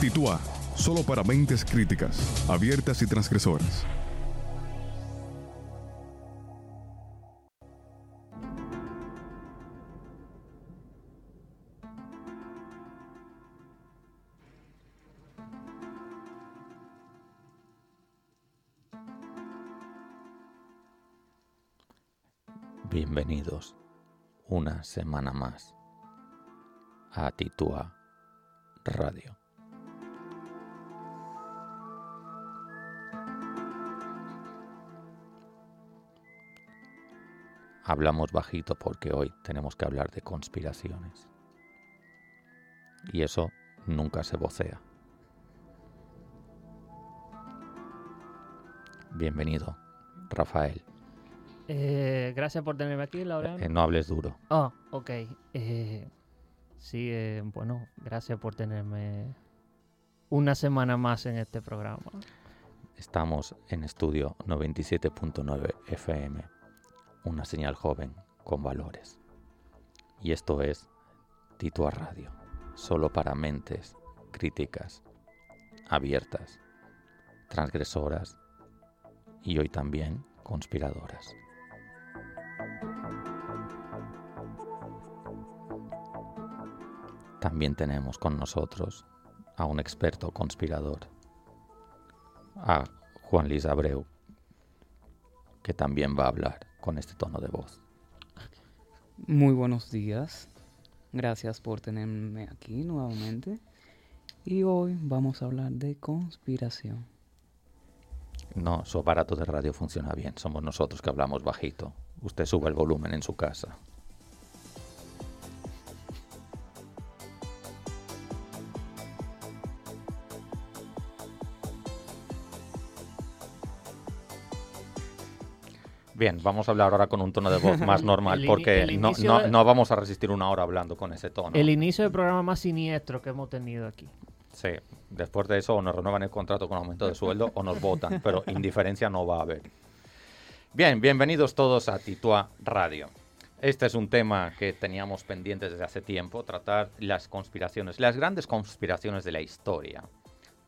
Titúa, solo para mentes críticas, abiertas y transgresoras. Bienvenidos una semana más a Titua Radio. Hablamos bajito porque hoy tenemos que hablar de conspiraciones. Y eso nunca se vocea. Bienvenido, Rafael. Eh, gracias por tenerme aquí, Laura. Eh, no hables duro. Ah, ok. Eh, sí, bueno, gracias por tenerme una semana más en este programa. Estamos en estudio 97.9 FM, una señal joven con valores. Y esto es Titua Radio, solo para mentes críticas, abiertas, transgresoras y hoy también conspiradoras. También tenemos con nosotros a un experto conspirador, a Juan Luis Abreu, que también va a hablar con este tono de voz. Muy buenos días. Gracias por tenerme aquí nuevamente. Y hoy vamos a hablar de conspiración. No, su aparato de radio funciona bien. Somos nosotros que hablamos bajito. Usted sube el volumen en su casa. Bien, vamos a hablar ahora con un tono de voz más normal, porque no, no- no vamos a resistir una hora hablando con ese tono. El inicio del programa más siniestro que hemos tenido aquí. Sí, después de eso o nos renuevan el contrato con aumento de sueldo o nos votan, pero indiferencia no va a haber. Bien, bienvenidos todos a Titua Radio. Este es un tema que teníamos pendientes desde hace tiempo, tratar las conspiraciones, las grandes conspiraciones de la historia,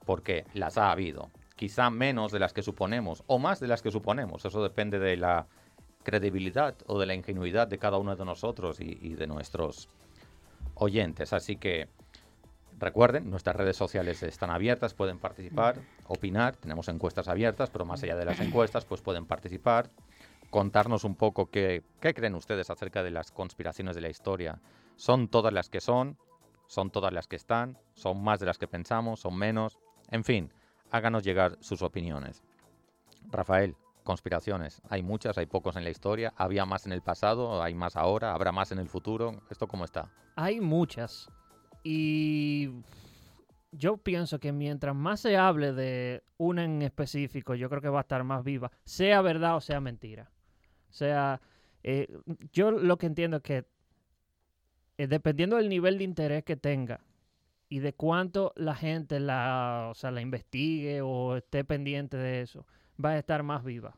porque las ha habido, quizá menos de las que suponemos o más de las que suponemos, eso depende de la credibilidad o de la ingenuidad de cada uno de nosotros y, y de nuestros oyentes. Así que Recuerden, nuestras redes sociales están abiertas, pueden participar, opinar, tenemos encuestas abiertas, pero más allá de las encuestas, pues pueden participar, contarnos un poco qué, qué creen ustedes acerca de las conspiraciones de la historia. ¿Son todas las que son? ¿Son todas las que están? ¿Son más de las que pensamos? ¿Son menos? En fin, háganos llegar sus opiniones. Rafael, conspiraciones. Hay muchas, hay pocos en la historia. ¿Había más en el pasado? ¿Hay más ahora? ¿Habrá más en el futuro? ¿Esto cómo está? Hay muchas. Y yo pienso que mientras más se hable de una en específico, yo creo que va a estar más viva, sea verdad o sea mentira. O sea, eh, yo lo que entiendo es que eh, dependiendo del nivel de interés que tenga y de cuánto la gente la, o sea, la investigue o esté pendiente de eso, va a estar más viva.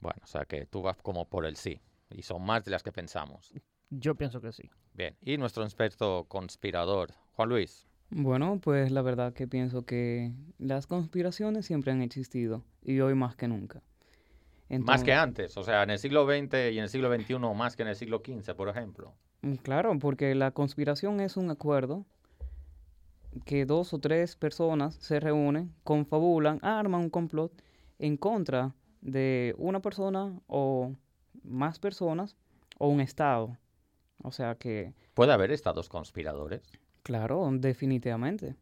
Bueno, o sea que tú vas como por el sí. Y son más de las que pensamos. Yo pienso que sí. Bien. Y nuestro experto conspirador, Juan Luis. Bueno, pues la verdad que pienso que las conspiraciones siempre han existido y hoy más que nunca. más que antes. O sea, en el siglo XX y en el siglo XXI más que en el siglo XV, por ejemplo. Mm, Claro, porque la conspiración es un acuerdo que dos o tres personas se reúnen, confabulan, arman un complot en contra de una persona o más personas o un estado. O sea que, ¿Puede haber estados conspiradores? claro, definitivamente.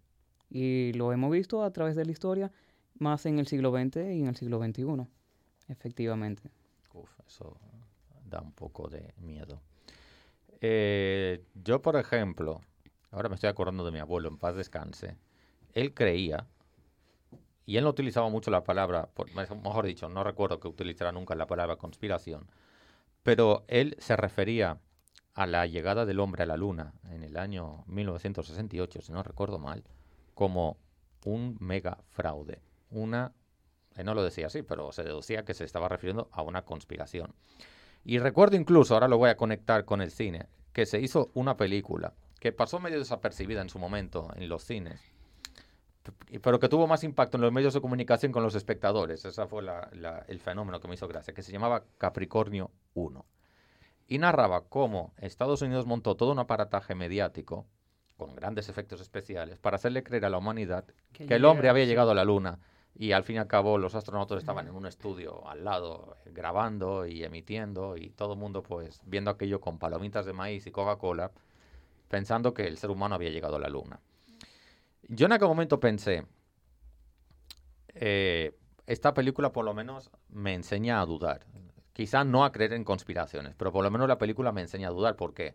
Y lo hemos visto a través de la historia, más en el siglo XX y en el siglo XXI, efectivamente. Uf, eso da un poco de miedo. Eh, yo, por ejemplo, ahora me estoy acordando de mi abuelo, en paz descanse. Él creía, y él no utilizaba mucho la palabra, por- mejor dicho, no recuerdo que utilizara nunca la palabra conspiración, pero él se refería a la llegada del hombre a la luna en el año 1968, si no recuerdo mal, como un mega fraude, una él no lo decía así, pero se deducía que se estaba refiriendo a una conspiración. Y recuerdo incluso, ahora lo voy a conectar con el cine, que se hizo una película que pasó medio desapercibida en su momento en los cines, pero que tuvo más impacto en los medios de comunicación con los espectadores. Ese fue la- la- el fenómeno que me hizo gracia, que se llamaba Capricornio 1. Y narraba cómo Estados Unidos montó todo un aparataje mediático con grandes efectos especiales para hacerle creer a la humanidad Que que el hombre había llegado a la luna y al fin y al cabo los astronautas estaban en un estudio al lado eh, grabando y emitiendo y todo el mundo pues viendo aquello con palomitas de maíz y Coca-Cola pensando que el ser humano había llegado a la luna. Yo en aquel momento pensé, eh, esta película por lo menos me enseña a dudar. Quizá no a creer en conspiraciones, pero por lo menos la película me enseña a dudar porque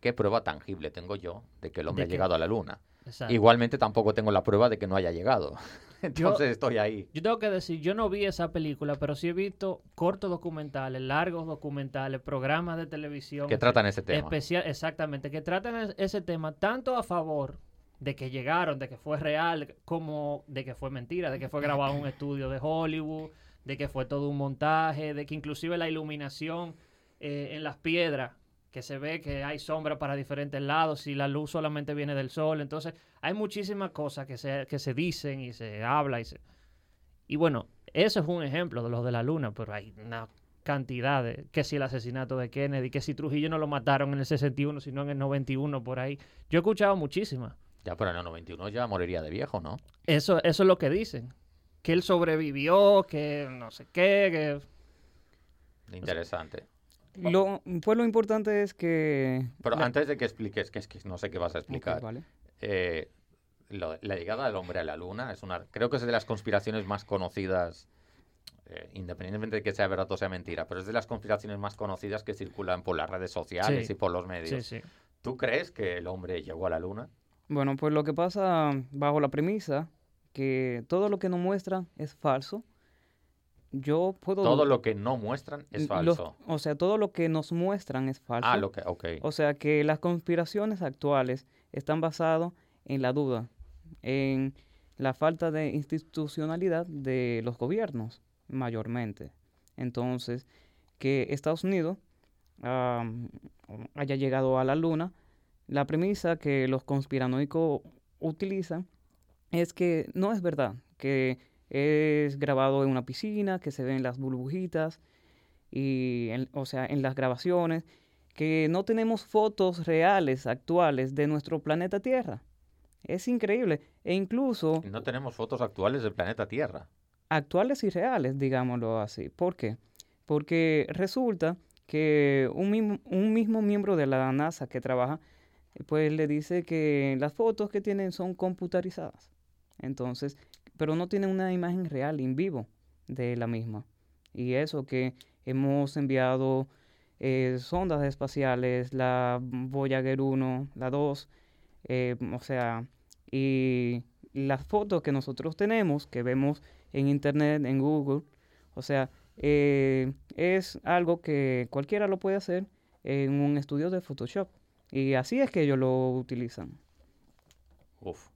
¿qué prueba tangible tengo yo de que el hombre ¿De ha llegado a la luna? Exacto. Igualmente tampoco tengo la prueba de que no haya llegado. Entonces estoy ahí. Yo tengo que decir, yo no vi esa película, pero sí he visto cortos documentales, largos documentales, programas de televisión. Que tratan ese tema. Especial, exactamente, que tratan es- ese tema tanto a favor de que llegaron, de que fue real, como de que fue mentira, de que fue grabado en un estudio de Hollywood, de que fue todo un montaje, de que inclusive la iluminación eh, en las piedras, que se ve que hay sombra para diferentes lados y la luz solamente viene del sol. Entonces, hay muchísimas cosas que se, que se dicen y se habla y se... Y bueno, eso es un ejemplo de los de la luna, pero hay una cantidad de... Que si el asesinato de Kennedy, que si Trujillo no lo mataron en el 61, sino en el 91, por ahí. Yo he escuchado muchísimas. Ya, pero en el 91 ya moriría de viejo, ¿no? Eso, eso es lo que dicen. Que él sobrevivió, que no sé qué, que... Interesante. Lo, pues lo importante es que... Pero la- antes de que expliques, que es que no sé qué vas a explicar, vale. eh, lo- la llegada del hombre a la luna es una, creo que es de las conspiraciones más conocidas, eh, independientemente de que sea verdad o sea mentira, pero es de las conspiraciones más conocidas que circulan por las redes sociales Sí. y por los medios. Sí, sí. ¿Tú crees que el hombre llegó a la luna? Bueno, pues lo que pasa bajo la premisa que todo lo que nos muestran es falso. Yo puedo... Todo lo que no muestran es los- falso. o sea, todo lo que nos muestran es falso. Ah, lo que, ok. O sea que las conspiraciones actuales están basadas en la duda, en la falta de institucionalidad de los gobiernos, mayormente. Entonces, que Estados Unidos haya llegado a la luna, la premisa que los conspiranoicos utilizan es que no es verdad, que es grabado en una piscina, que se ven las burbujitas, y en- o sea, en las grabaciones, que no tenemos fotos reales, actuales de nuestro planeta Tierra. Es increíble. E incluso No tenemos fotos actuales del planeta Tierra. actuales y reales, digámoslo así. ¿Por qué? Porque resulta que un mismo, un mismo miembro de la NASA que trabaja, pues le dice que las fotos que tienen son computarizadas. Entonces, pero no tienen una imagen real, en vivo, de la misma. Y eso que hemos enviado eh, sondas espaciales, la Voyager 1, la 2, eh, o sea, y las fotos que nosotros tenemos, que vemos en Internet, en Google, o sea, eh, es algo que cualquiera lo puede hacer en un estudio de Photoshop. Y así es que ellos lo utilizan. Uf.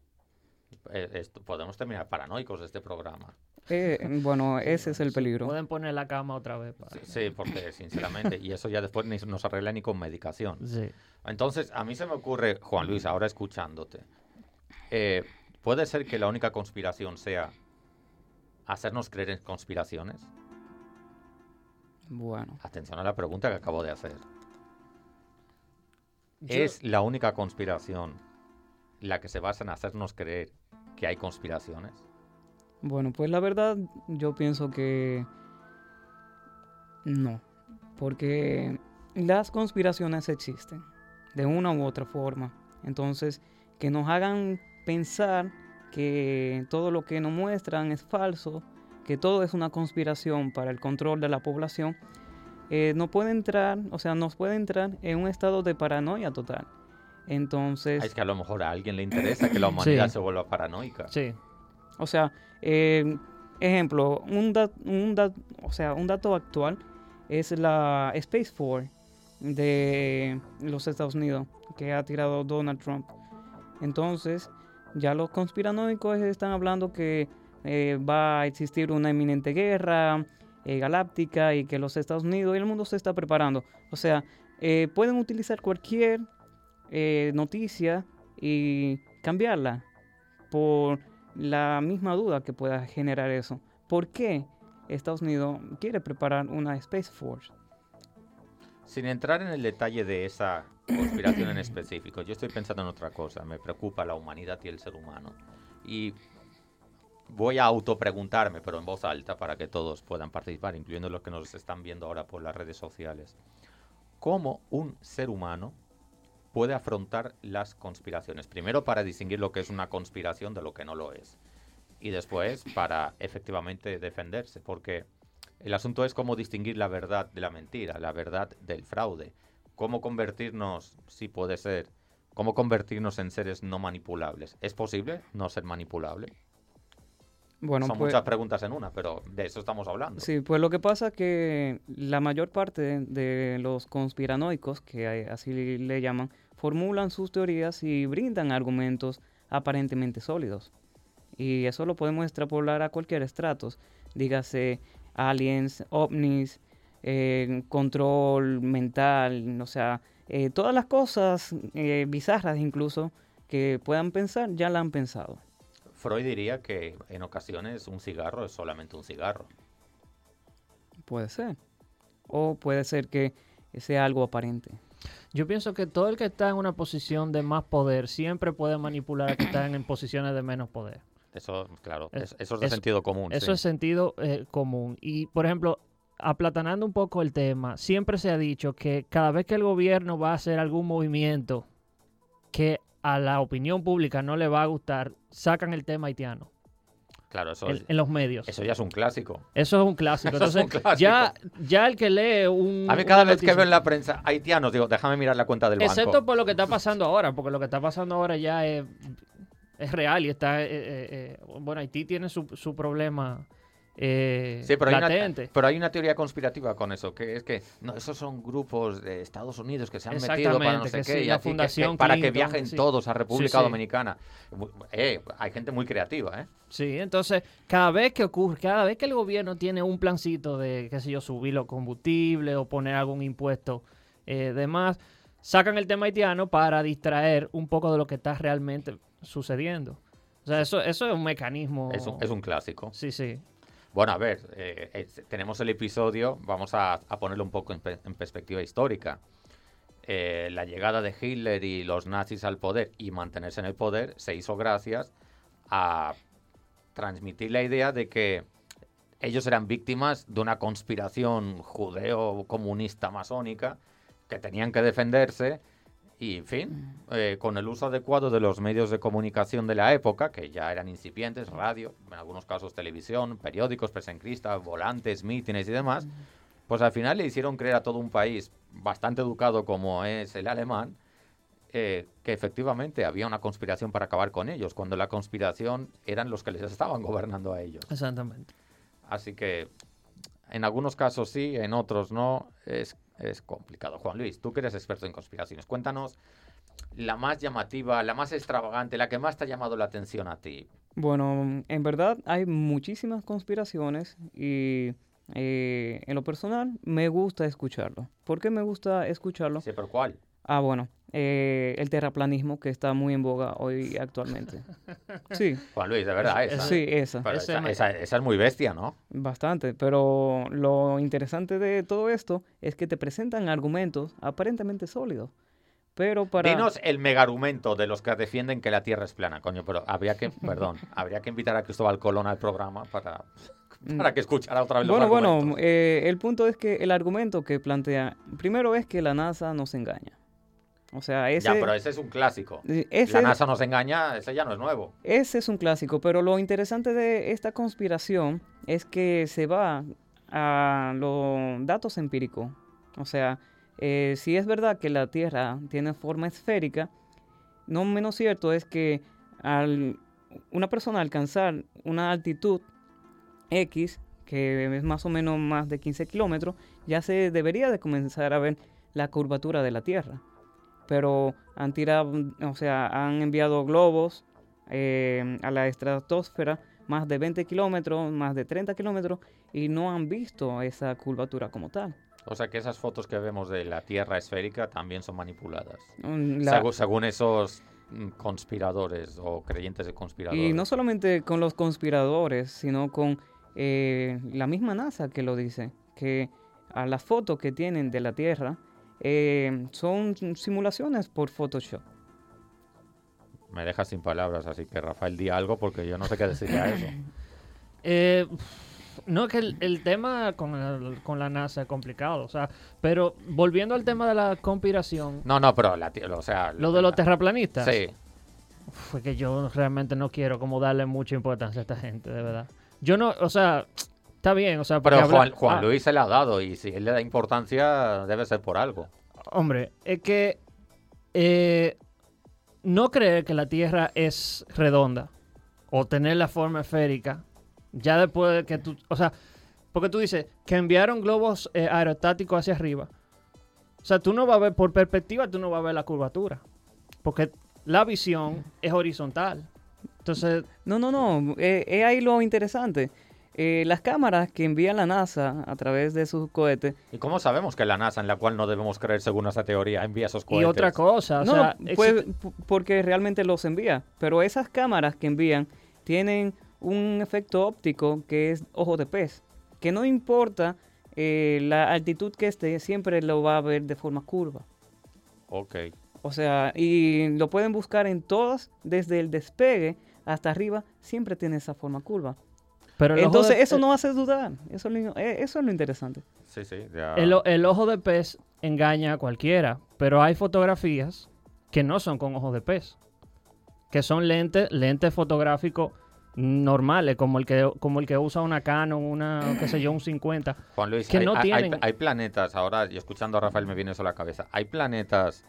Eh, podemos terminar paranoicos de este programa. Eh, bueno, ese es el peligro. Pueden poner la cama otra vez. para- Sí, sí, porque sinceramente, y eso ya después ni se nos arregla ni con medicación. Sí. Entonces, a mí se me ocurre, Juan Luis, ahora escuchándote, eh, ¿puede ser que la única conspiración sea hacernos creer en conspiraciones? Bueno, Atención a la pregunta que acabo de hacer. Yo- ¿Es la única conspiración la que se basa en hacernos creer que hay conspiraciones? bueno, pues la verdad yo pienso que no, porque las conspiraciones existen de una u otra forma. Entonces, que nos hagan pensar que todo lo que nos muestran es falso, que todo es una conspiración para el control de la población, eh, no puede entrar, o sea, nos puede entrar en un estado de paranoia total. Entonces, Es que a lo mejor a alguien le interesa que la humanidad Sí. se vuelva paranoica. Sí. O sea, eh, ejemplo, un, dat- un, dat- o sea, un dato actual es la Space Force de los Estados Unidos que ha tirado Donald Trump. Entonces, ya los conspiranoicos están hablando que eh, va a existir una inminente guerra eh, galáctica y que los Estados Unidos y el mundo se está preparando. O sea, eh, pueden utilizar cualquier eh, noticia y cambiarla por la misma duda que pueda generar eso. ¿Por qué Estados Unidos quiere preparar una Space Force? Sin entrar en el detalle de esa conspiración en específico, yo estoy pensando en otra cosa. Me preocupa la humanidad y el ser humano. Y voy a autopreguntarme, pero en voz alta, para que todos puedan participar, incluyendo los que nos están viendo ahora por las redes sociales. ¿Cómo un ser humano puede afrontar las conspiraciones? Primero para distinguir lo que es una conspiración de lo que no lo es. Y después para efectivamente defenderse, porque el asunto es cómo distinguir la verdad de la mentira, la verdad del fraude. Cómo convertirnos, si puede ser, cómo convertirnos en seres no manipulables. ¿Es posible no ser manipulable? Bueno, Son pues, muchas preguntas en una, pero de eso estamos hablando. Sí, pues lo que pasa es que la mayor parte de, de los conspiranoicos, que hay- así le llaman, formulan sus teorías y brindan argumentos aparentemente sólidos. Y eso lo podemos extrapolar a cualquier estratos, dígase aliens, ovnis, eh, control mental, o sea, eh, todas las cosas eh, bizarras incluso que puedan pensar, ya la han pensado. Freud diría que en ocasiones un cigarro es solamente un cigarro. Puede ser. O puede ser que sea algo aparente. Yo pienso que todo el que está en una posición de más poder siempre puede manipular a que están en posiciones de menos poder. Eso, claro, Es- es- eso es de eso- sentido común. Eso sí. es sentido eh, común. Y, por ejemplo, aplatanando un poco el tema, siempre se ha dicho que cada vez que el gobierno va a hacer algún movimiento que a la opinión pública no le va a gustar, sacan el tema haitiano Claro, eso, en, es- en los medios. eso ya es un clásico. Eso es un clásico. Eso es Entonces, un clásico. Ya, ya el que lee un... A mí cada vez que veo en la prensa haitianos, digo, déjame mirar la cuenta del Excepto banco. por lo que está pasando ahora, porque lo que está pasando ahora ya es, es real y está... eh, eh, eh, bueno, Haití tiene su, su problema eh, Sí, pero hay, una, latente. pero hay una teoría conspirativa con eso, que es que no, esos son grupos de Estados Unidos que se han metido para no sé que qué, sí, y así que- que Fundación para que viajen sí. todos a República sí. Dominicana. Eh, hay gente muy creativa, ¿eh? Sí, entonces cada vez que ocurre, cada vez que el gobierno tiene un plancito de, qué sé yo, subir los combustibles o poner algún impuesto eh, de más, sacan el tema haitiano para distraer un poco de lo que está realmente sucediendo. O sea, eso, eso es un mecanismo. Es, un, es un clásico. Sí, sí. Bueno, a ver, eh, tenemos el episodio, vamos a, ponerlo un poco en perspectiva histórica. Eh, la llegada de Hitler y los nazis al poder y mantenerse en el poder se hizo gracias a transmitir la idea de que ellos eran víctimas de una conspiración judeo-comunista masónica que tenían que defenderse y, en fin, eh, con el uso adecuado de los medios de comunicación de la época, que ya eran incipientes, radio, en algunos casos televisión, periódicos, prensa volantes, mítines y demás, pues al final le hicieron creer a todo un país bastante educado como es el alemán, eh, que efectivamente había una conspiración para acabar con ellos, cuando la conspiración eran los que les estaban gobernando a ellos. Exactamente. Así que en algunos casos sí, en otros no. Es, es complicado. Juan Luis, tú que eres experto en conspiraciones, cuéntanos la más llamativa, la más extravagante, la que más te ha llamado la atención a ti. Bueno, en verdad hay muchísimas conspiraciones y eh, en lo personal me gusta escucharlo. ¿Por qué me gusta escucharlo? Sí, pero ¿cuál? Ah, bueno, eh, el terraplanismo que está muy en boga hoy actualmente. Sí, Juan Luis, de verdad, esa. sí, esa. Pero esa, esa- esa es muy bestia, ¿no? Bastante, pero lo interesante de todo esto es que te presentan argumentos aparentemente sólidos. Pero para... Dinos el megarumento de los que defienden que la Tierra es plana, coño, pero habría que, perdón, habría que invitar a Cristóbal Colón al programa para, para que escuchara otra vez los Bueno, bueno, argumentos. eh, el punto es que el argumento que plantea, primero es que la NASA nos engaña. O sea, ese, Ya, pero ese es un clásico. ese, La NASA nos engaña, ese ya no es nuevo. ese es un clásico, pero lo interesante de esta conspiración es que se va a los datos empíricos. O sea, eh, si es verdad que la Tierra tiene forma esférica, no menos cierto es que al una persona alcanzar una altitud X, que es más o menos más de 15 kilómetros, ya se debería de comenzar a ver la curvatura de la Tierra. Pero han tirado, o sea, han enviado globos eh, a la estratosfera más de 20 kilómetros, más de 30 kilómetros, y no han visto esa curvatura como tal. O sea que esas fotos que vemos de la Tierra esférica también son manipuladas. Mm, la- Segu- según esos mm, conspiradores o creyentes de conspiradores. Y no solamente con los conspiradores, sino con eh, la misma NASA que lo dice, que a las fotos que tienen de la Tierra eh, son simulaciones por Photoshop. Me dejas sin palabras, así que Rafael, di algo porque yo no sé qué decirle a eso. Eh, no, que el, el tema con, el- con la NASA es complicado, o sea, pero volviendo al tema de la conspiración, No, no, pero la, o sea... lo de los la- terraplanistas, Sí, fue que yo realmente no quiero como darle mucha importancia a esta gente, de verdad. Yo no, o sea, está bien, o sea, pero habla- Juan, Juan ah, Luis se le ha dado y si él le da importancia debe ser por algo. Hombre, es que eh, no creer que la Tierra es redonda o tener la forma esférica, ya después de que tú, o sea, porque tú dices que enviaron globos eh, aerostáticos hacia arriba. O sea, tú no vas a ver, por perspectiva, tú no vas a ver la curvatura. Porque la visión es horizontal. Entonces, No, no, no, eh, es ahí lo interesante. Eh, las cámaras que envía la NASA a través de sus cohetes ¿Y cómo sabemos que la NASA, en la cual no debemos creer según esa teoría, envía esos y cohetes? otra cosa, o no, sea, pues, porque realmente los envía. Pero esas cámaras que envían tienen un efecto óptico que es ojo de pez. Que no importa eh, la altitud que esté, siempre lo va a ver de forma curva. Ok. O sea, y lo pueden buscar en todas, desde el despegue hasta arriba, siempre tiene esa forma curva. Pero Entonces, de- eso el- no hace dudar. Eso, es lo- eh, eso es lo interesante. Sí, sí. ya- El, ojo de pez engaña a cualquiera, pero hay fotografías que no son con ojos de pez, que son lentes, lentes fotográficos normales, como el que como el que usa una Canon, una, qué sé yo, un 50. Juan Luis, que hay, no hay- hay- tienen- hay planetas, ahora, y escuchando a Rafael me viene eso a la cabeza, ¿hay planetas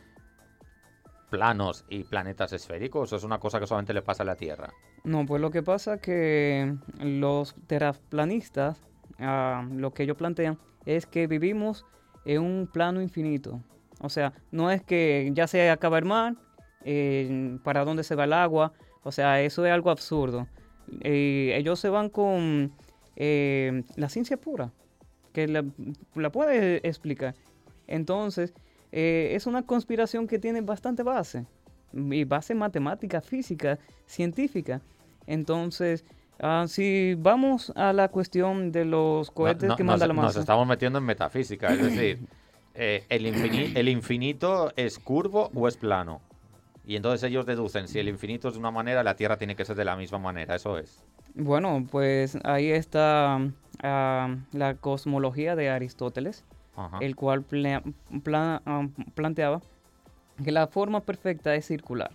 planos y planetas esféricos o es una cosa que solamente le pasa a la Tierra? No, pues lo que pasa que los terraplanistas, ah, lo que ellos plantean es que vivimos en un plano infinito. O sea, no es que ya se acaba el mar, eh, para dónde se va el agua. O sea, eso es algo absurdo. Ellos se van con eh, la ciencia pura, que la, la puede explicar. Entonces, eh, es una conspiración que tiene bastante base, y base matemática, física, científica. Entonces, ah, si vamos a la cuestión de los cohetes no- que nos, manda la nos masa. estamos metiendo en metafísica, es decir, eh, el infinito es curvo o es plano? Y entonces ellos deducen, si el infinito es de una manera, la Tierra tiene que ser de la misma manera, eso es. Bueno, pues ahí está ah, la cosmología de Aristóteles, El cual ah, planteaba que la forma perfecta es circular,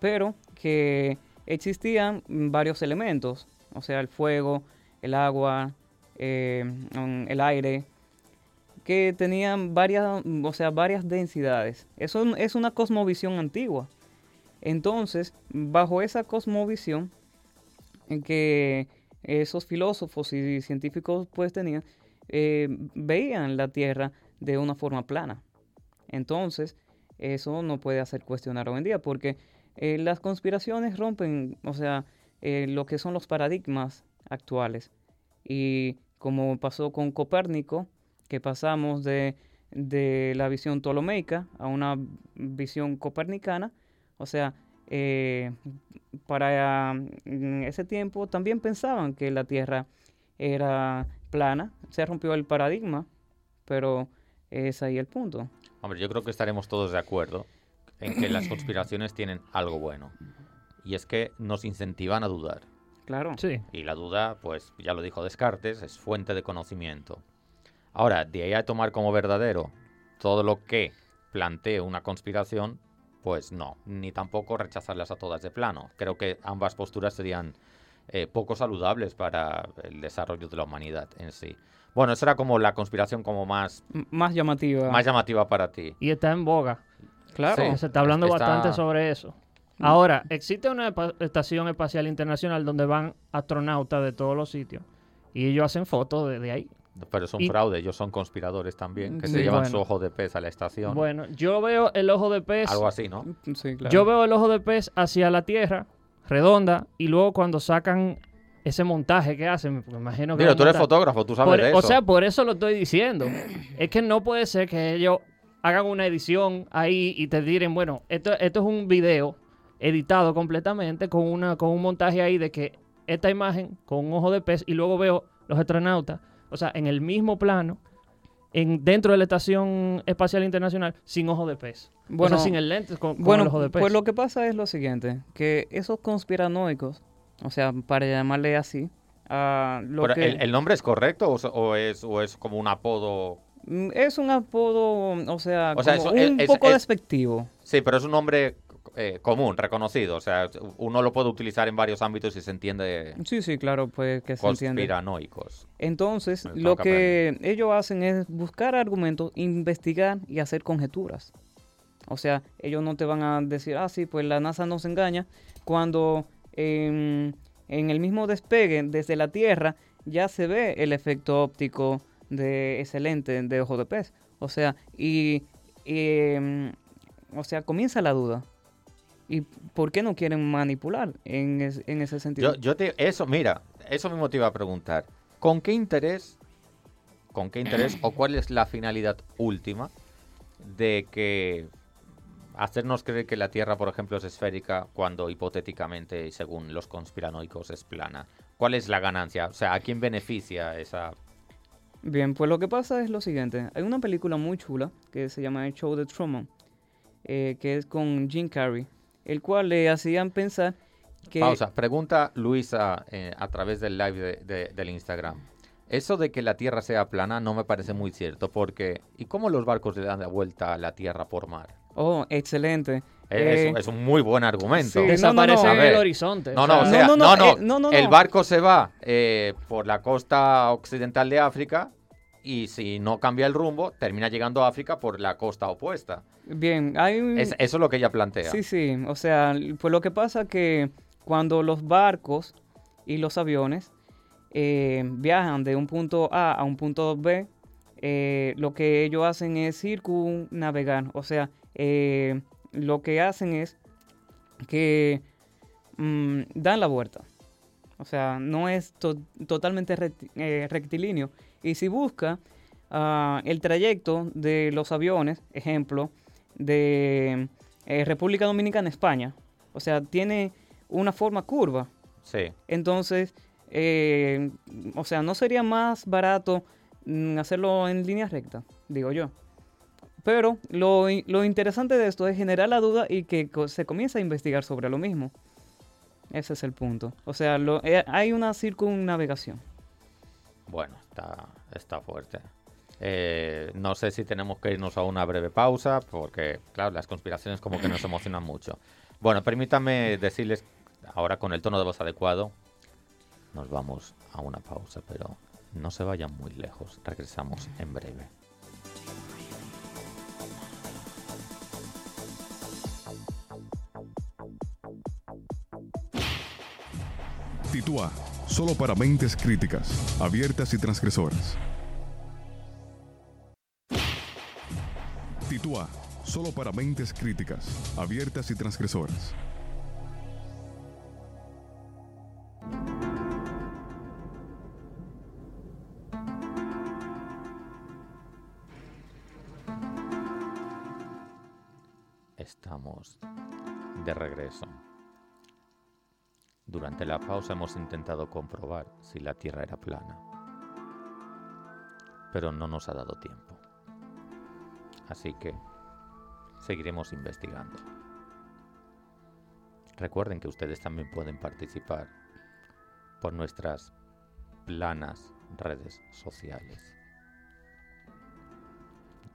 pero que existían varios elementos, o sea, el fuego, el agua, eh, mm, el aire, que tenían varias, o sea, varias densidades. Eso es una cosmovisión antigua. Entonces, bajo esa cosmovisión en que esos filósofos y científicos pues tenían, eh, veían la Tierra de una forma plana. Entonces, eso no puede hacer cuestionar hoy en día porque eh, las conspiraciones rompen, o sea, eh, lo que son los paradigmas actuales. Y como pasó con Copérnico, que pasamos de, de la visión ptolomeica a una visión copernicana, o sea, para mm, ese tiempo también pensaban que la Tierra era plana, se rompió el paradigma, pero es ahí el punto. Hombre, yo creo que estaremos todos de acuerdo en que las conspiraciones tienen algo bueno. Y es que nos incentivan a dudar. Claro. Sí. Y la duda, pues ya lo dijo Descartes, es fuente de conocimiento. Ahora, de ahí a tomar como verdadero todo lo que plantee una conspiración, pues no, ni tampoco rechazarlas a todas de plano. Creo que ambas posturas serían eh, poco saludables para el desarrollo de la humanidad en sí. Bueno, esa era como la conspiración como más, M- Más llamativa. más llamativa para ti. Y está en boga. claro. Sí. Se está hablando Está- bastante sobre eso. Ahora, existe una estación espacial internacional donde van astronautas de todos los sitios y ellos hacen fotos de, de ahí. Pero es un Y- fraude, ellos son conspiradores también, que se Sí, llevan bueno. su ojo de pez a la estación. Bueno, yo veo el ojo de pez. Algo así, ¿no? Sí, claro. Yo veo el ojo de pez hacia la Tierra, redonda, y luego cuando sacan ese montaje que hacen, me imagino que Mira, tú eres fotógrafo, tú sabes Por- de eso. O sea, por eso lo estoy diciendo. es que no puede ser que ellos hagan una edición ahí y te digan, bueno, esto, esto es un video editado completamente con, una, con un montaje ahí de que esta imagen con un ojo de pez y luego veo los astronautas, o sea, en el mismo plano, en, dentro de la Estación Espacial Internacional, sin ojo de pez. Bueno, o sea, sin el lente con, con Bueno, el ojo de pez. pues lo que pasa es lo siguiente, que esos conspiranoicos, o sea, para llamarle así, a lo Pero que ¿el, el nombre es correcto o, es- o es, o es como un apodo? Mm, es un apodo, o sea, O sea, como eso es- un es- poco es- despectivo. Sí, pero es un nombre eh, común, reconocido. O sea, uno lo puede utilizar en varios ámbitos y se entiende Sí, sí, claro, pues que se entiende. conspiranoicos. Entonces, Me lo que ellos hacen es buscar argumentos, investigar y hacer conjeturas. O sea, ellos no te van a decir, ah, sí, pues la NASA nos engaña, cuando en, en el mismo despegue desde la Tierra ya se ve el efecto óptico de ese lente de ojo de pez. O sea, y, y, em, o sea, comienza la duda. ¿Y por qué no quieren manipular en, es- en ese sentido? Yo, yo te, eso, mira, eso mismo te iba a preguntar. ¿Con qué interés, con qué interés o cuál es la finalidad última de que hacernos creer que la Tierra, por ejemplo, es esférica cuando hipotéticamente, y según los conspiranoicos, es plana? ¿Cuál es la ganancia? O sea, ¿a quién beneficia esa? Bien, pues lo que pasa es lo siguiente. Hay una película muy chula que se llama El Show de Truman, eh, que es con Jim Carrey, el cual le hacían pensar que... Pausa. Pregunta Luisa eh, a través del live de- de- del Instagram. Eso de que la Tierra sea plana no me parece muy cierto, porque ¿y cómo los barcos le dan la vuelta a la Tierra por mar? Oh, excelente. Es, Eh, es un muy buen argumento. sí, no, Desaparece no. A ver. el horizonte. No, no, sea, o sea, No, no, no, no, no, eh, no, no, El no. barco se va eh, por la costa occidental de África y si no cambia el rumbo, termina llegando a África por la costa opuesta. Bien, hay... un- Es- eso es lo que ella plantea. Sí, sí, o sea, pues lo que pasa que cuando los barcos y los aviones eh, viajan de un punto A a un punto B, eh, lo que ellos hacen es circunnavegar, o sea, eh, lo que hacen es que mm, dan la vuelta. O sea, no es to- totalmente recti- eh, rectilíneo. Y si busca ah, el trayecto de los aviones, ejemplo, de eh, República Dominicana a España, o sea, tiene una forma curva. Sí. Entonces, eh, o sea, ¿no sería más barato mm, hacerlo en línea recta? Digo yo. Pero lo, interesante de esto es generar la duda y que se comience a investigar sobre lo mismo. Ese es el punto. O sea, lo- eh, hay una circunnavegación. Bueno, está, está fuerte. Eh, no sé si tenemos que irnos a una breve pausa, porque, claro, las conspiraciones como que nos emocionan mucho. Bueno, permítanme decirles, ahora con el tono de voz adecuado, nos vamos a una pausa, pero no se vayan muy lejos. Regresamos en breve. Titúa, solo para mentes críticas, abiertas y transgresoras. Titúa, solo para mentes críticas, abiertas y transgresoras. Hemos intentado comprobar si la Tierra era plana, pero no nos ha dado tiempo. Así que seguiremos investigando. Recuerden que ustedes también pueden participar por nuestras planas redes sociales.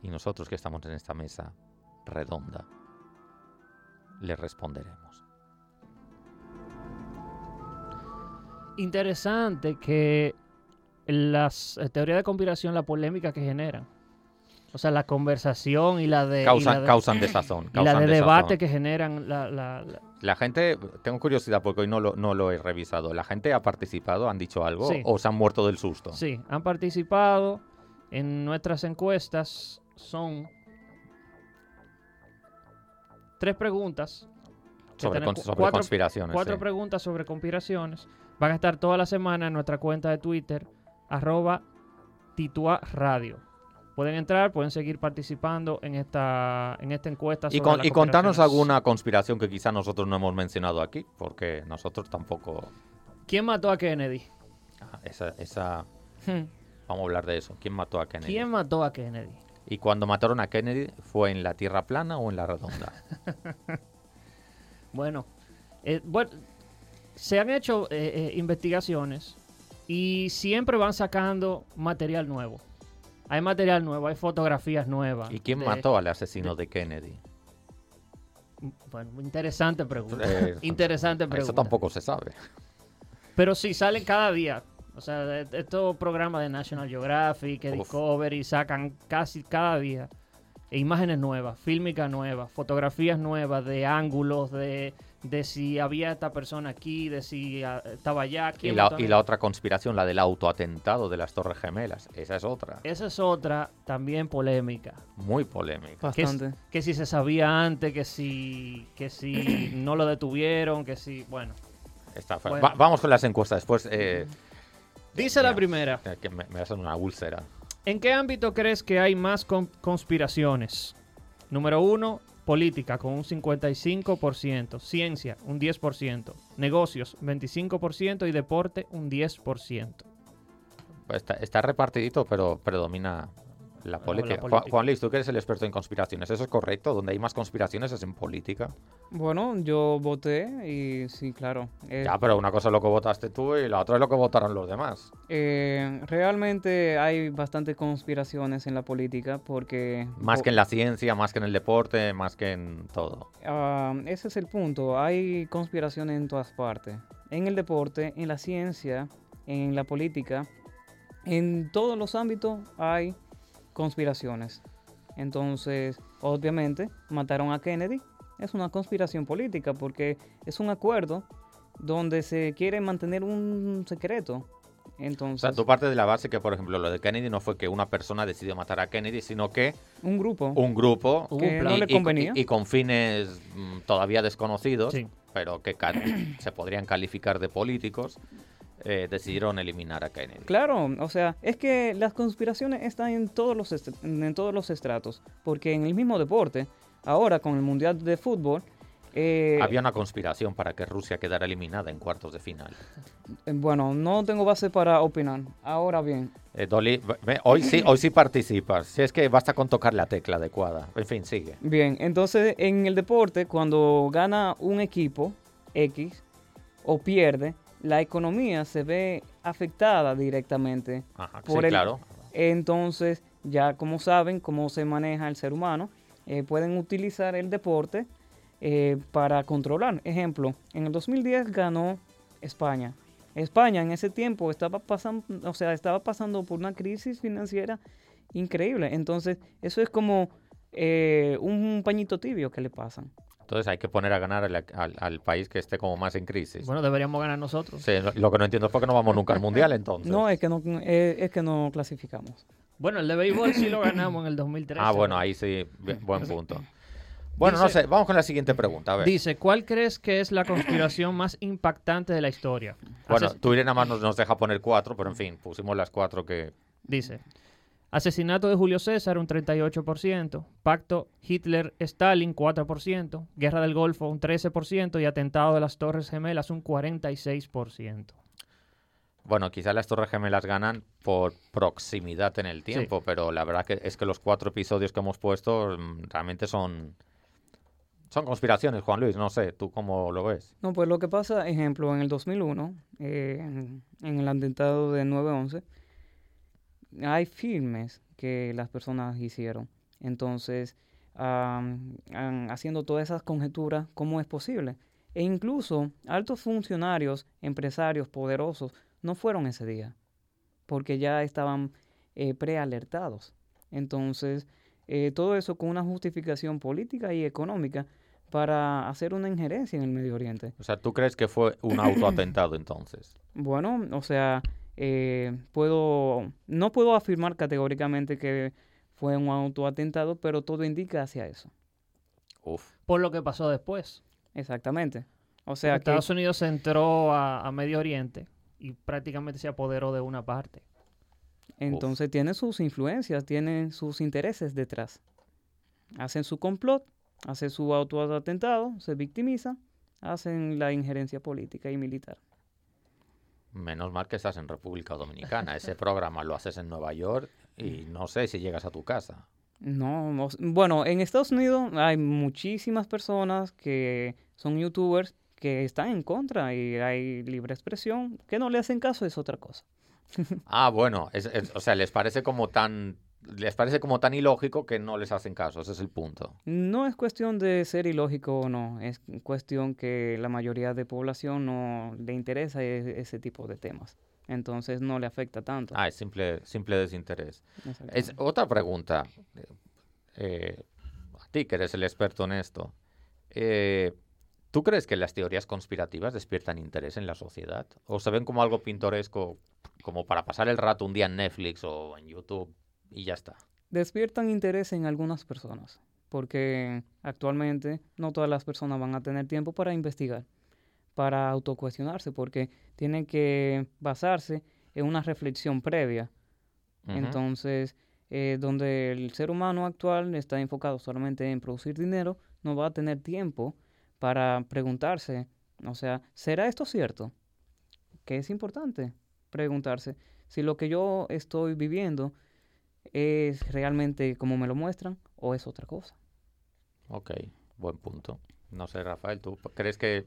Y nosotros que estamos en esta mesa redonda, le responderemos. Interesante que las eh, teorías de conspiración, la polémica que generan. O sea, la conversación y la de... y Causan, la de- causan desazón. y la causan de desazón. debate que generan la, la- la- La gente, tengo curiosidad porque hoy no lo, no lo he revisado. ¿La gente ha participado? ¿Han dicho algo? Sí. ¿O se han muerto del susto? Sí, han participado en nuestras encuestas. Son tres preguntas Sobre, tenemos cons- sobre cuatro- conspiraciones. Cuatro sí. preguntas sobre conspiraciones. Van a estar toda la semana en nuestra cuenta de Twitter, arroba Titua Radio. Pueden entrar, pueden seguir participando en esta, en esta encuesta. Y, con- y contarnos alguna conspiración que quizá nosotros no hemos mencionado aquí, porque nosotros tampoco... ¿Quién mató a Kennedy? ah, Esa, esa, Hmm. vamos a hablar de eso. ¿Quién mató a Kennedy? ¿Quién mató a Kennedy? Y cuando mataron a Kennedy, ¿fue en la Tierra plana o en la redonda? Bueno, eh, bueno, se han hecho eh, eh, investigaciones y siempre van sacando material nuevo. Hay material nuevo, hay fotografías nuevas. ¿Y quién de- mató al asesino de Kennedy? Bueno, interesante pregunta. Eh, interesante pregunta. Eso tampoco se sabe. Pero sí, salen cada día. O sea, estos programas de National Geographic, Uf. Discovery, sacan casi cada día imágenes nuevas, fílmicas nuevas, fotografías nuevas de ángulos, de, de si había esta persona aquí, de si ah, estaba allá. Y quién la, y la otra conspiración, la del autoatentado de las Torres Gemelas. Esa es otra. Esa es otra también polémica. Muy polémica. Bastante. que si se sabía antes, que si, que si no lo detuvieron, que si... Bueno. Está Bueno. Va- vamos con las encuestas. Después eh, Dice la primera. eh, que me, me hacen una úlcera. ¿En qué ámbito crees que hay más con- conspiraciones? Número uno, política con un 55%, ciencia un 10%, negocios 25% y deporte un 10%. Pues Está, está repartidito, pero predomina la la política. Juan-. Juan Luis, tú que eres el experto en conspiraciones, ¿eso es correcto? Donde hay más conspiraciones es en política. Bueno, yo voté y sí, claro. eh, Ya, pero una cosa es lo que votaste tú y la otra es lo que votaron los demás. eh, realmente hay bastantes conspiraciones en la política porque... Más que en la ciencia, más que en el deporte, más que en todo. Ah, ese es el punto. Hay conspiraciones en todas partes. En el deporte, en la ciencia, en la política, en todos los ámbitos hay conspiraciones. Entonces, obviamente, mataron a Kennedy. Es una conspiración política porque es un acuerdo donde se quiere mantener un secreto. O Entonces, sea, tú partes de la base que, por ejemplo, lo de Kennedy no fue que una persona decidió matar a Kennedy, sino que un grupo un grupo que un no plan. le y- y- convenía. y, con fines mm, todavía desconocidos, Sí. pero que se podrían calificar de políticos, eh, decidieron eliminar a Kennedy. Claro, o sea, es que las conspiraciones están en todos los en todos los estratos, porque en el mismo deporte, ahora con el mundial de fútbol, eh, Había una conspiración para que Rusia quedara eliminada en cuartos de final. eh, bueno, no tengo base para opinar. Ahora bien, Eh, Dolly, hoy sí, hoy sí participas. Si es que basta con tocar la tecla adecuada. En fin, sigue. bien, entonces en el deporte cuando gana un equipo X o pierde, la economía se ve afectada directamente. Ajá, Por sí, el- claro. Entonces, ya como saben cómo se maneja el ser humano, eh, pueden utilizar el deporte eh, para controlar. Ejemplo, en el 2010 ganó España. España en ese tiempo estaba pasando, o sea, estaba pasando por una crisis financiera increíble. Entonces, eso es como eh, un pañito tibio que le pasan. Entonces hay que poner a ganar al, al- al país que esté como más en crisis. Bueno, deberíamos ganar nosotros. Sí, lo, lo que no entiendo es por qué no vamos nunca al mundial entonces. No, es que no, eh, es que no clasificamos. Bueno, el de béisbol sí lo ganamos en el 2013. ah, bueno, ahí sí, buen punto. Bueno, no Dice- sé, vamos con la siguiente pregunta. A ver. Dice, ¿cuál crees que es la conspiración más impactante de la historia? bueno, Twitter nada más nos, nos deja poner cuatro, pero en fin, pusimos las cuatro que... Dice, asesinato de Julio César un 38%, pacto Hitler-Stalin 4%, guerra del Golfo un 13% y atentado de las Torres Gemelas un 46%. Bueno, quizás las Torres Gemelas ganan por proximidad en el tiempo, pero la verdad que es que los cuatro episodios que hemos puesto mm, realmente son... Son conspiraciones, Juan Luis, no sé, ¿tú cómo lo ves? No, pues lo que pasa, ejemplo, en el 2001, eh, en, en el atentado de 9-11, hay filmes que las personas hicieron. Entonces, am, haciendo todas esas conjeturas, ¿cómo es posible? E incluso altos funcionarios, empresarios poderosos, no fueron ese día, porque ya estaban eh, prealertados. Entonces, eh, todo eso con una justificación política y económica para hacer una injerencia en el Medio Oriente. O sea, ¿tú crees que fue un autoatentado entonces? Bueno, o sea, eh, puedo, no puedo afirmar categóricamente que fue un autoatentado, pero todo indica hacia eso. Uf. Por lo que pasó después. Exactamente. O sea que Estados Unidos se entró a, a Medio Oriente y prácticamente se apoderó de una parte. entonces tiene sus influencias, tiene sus intereses detrás. Hacen su complot, hacen su autoatentado, se victimizan, hacen la injerencia política y militar. Menos mal que estás en República Dominicana. Ese programa lo haces en Nueva York y no sé si llegas a tu casa. No, no bueno, en Estados Unidos hay muchísimas personas que son youtubers que están en contra y hay libre expresión, que no le hacen caso es otra cosa. Ah, bueno, es- es- o sea, les parece como tan les parece como tan ilógico que no les hacen caso. Ese es el punto. No es cuestión de ser ilógico o no, es cuestión que la mayoría de población no le interesa e- ese tipo de temas. Entonces no le afecta tanto. Ah, es simple, simple desinterés. Es otra pregunta. eh, a ti que eres el experto en esto. eh, ¿Tú crees que las teorías conspirativas despiertan interés en la sociedad? ¿O se ven como algo pintoresco, como para pasar el rato un día en Netflix o en YouTube y ya está? Despiertan interés en algunas personas, porque actualmente no todas las personas van a tener tiempo para investigar, para autocuestionarse, porque tienen que basarse en una reflexión previa. Entonces, eh, donde el ser humano actual está enfocado solamente en producir dinero, no va a tener tiempo para preguntarse, o sea, ¿será esto cierto? Que es importante preguntarse si lo que yo estoy viviendo es realmente como me lo muestran o es otra cosa. Ok, buen punto. No sé, Rafael, ¿tú crees que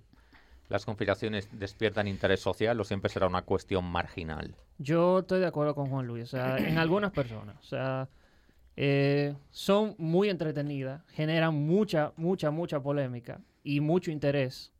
las conspiraciones despiertan interés social o siempre será una cuestión marginal? Yo estoy de acuerdo con Juan Luis, o sea, en algunas personas, o sea, eh, son muy entretenidas, generan mucha, mucha, mucha polémica y mucho interés,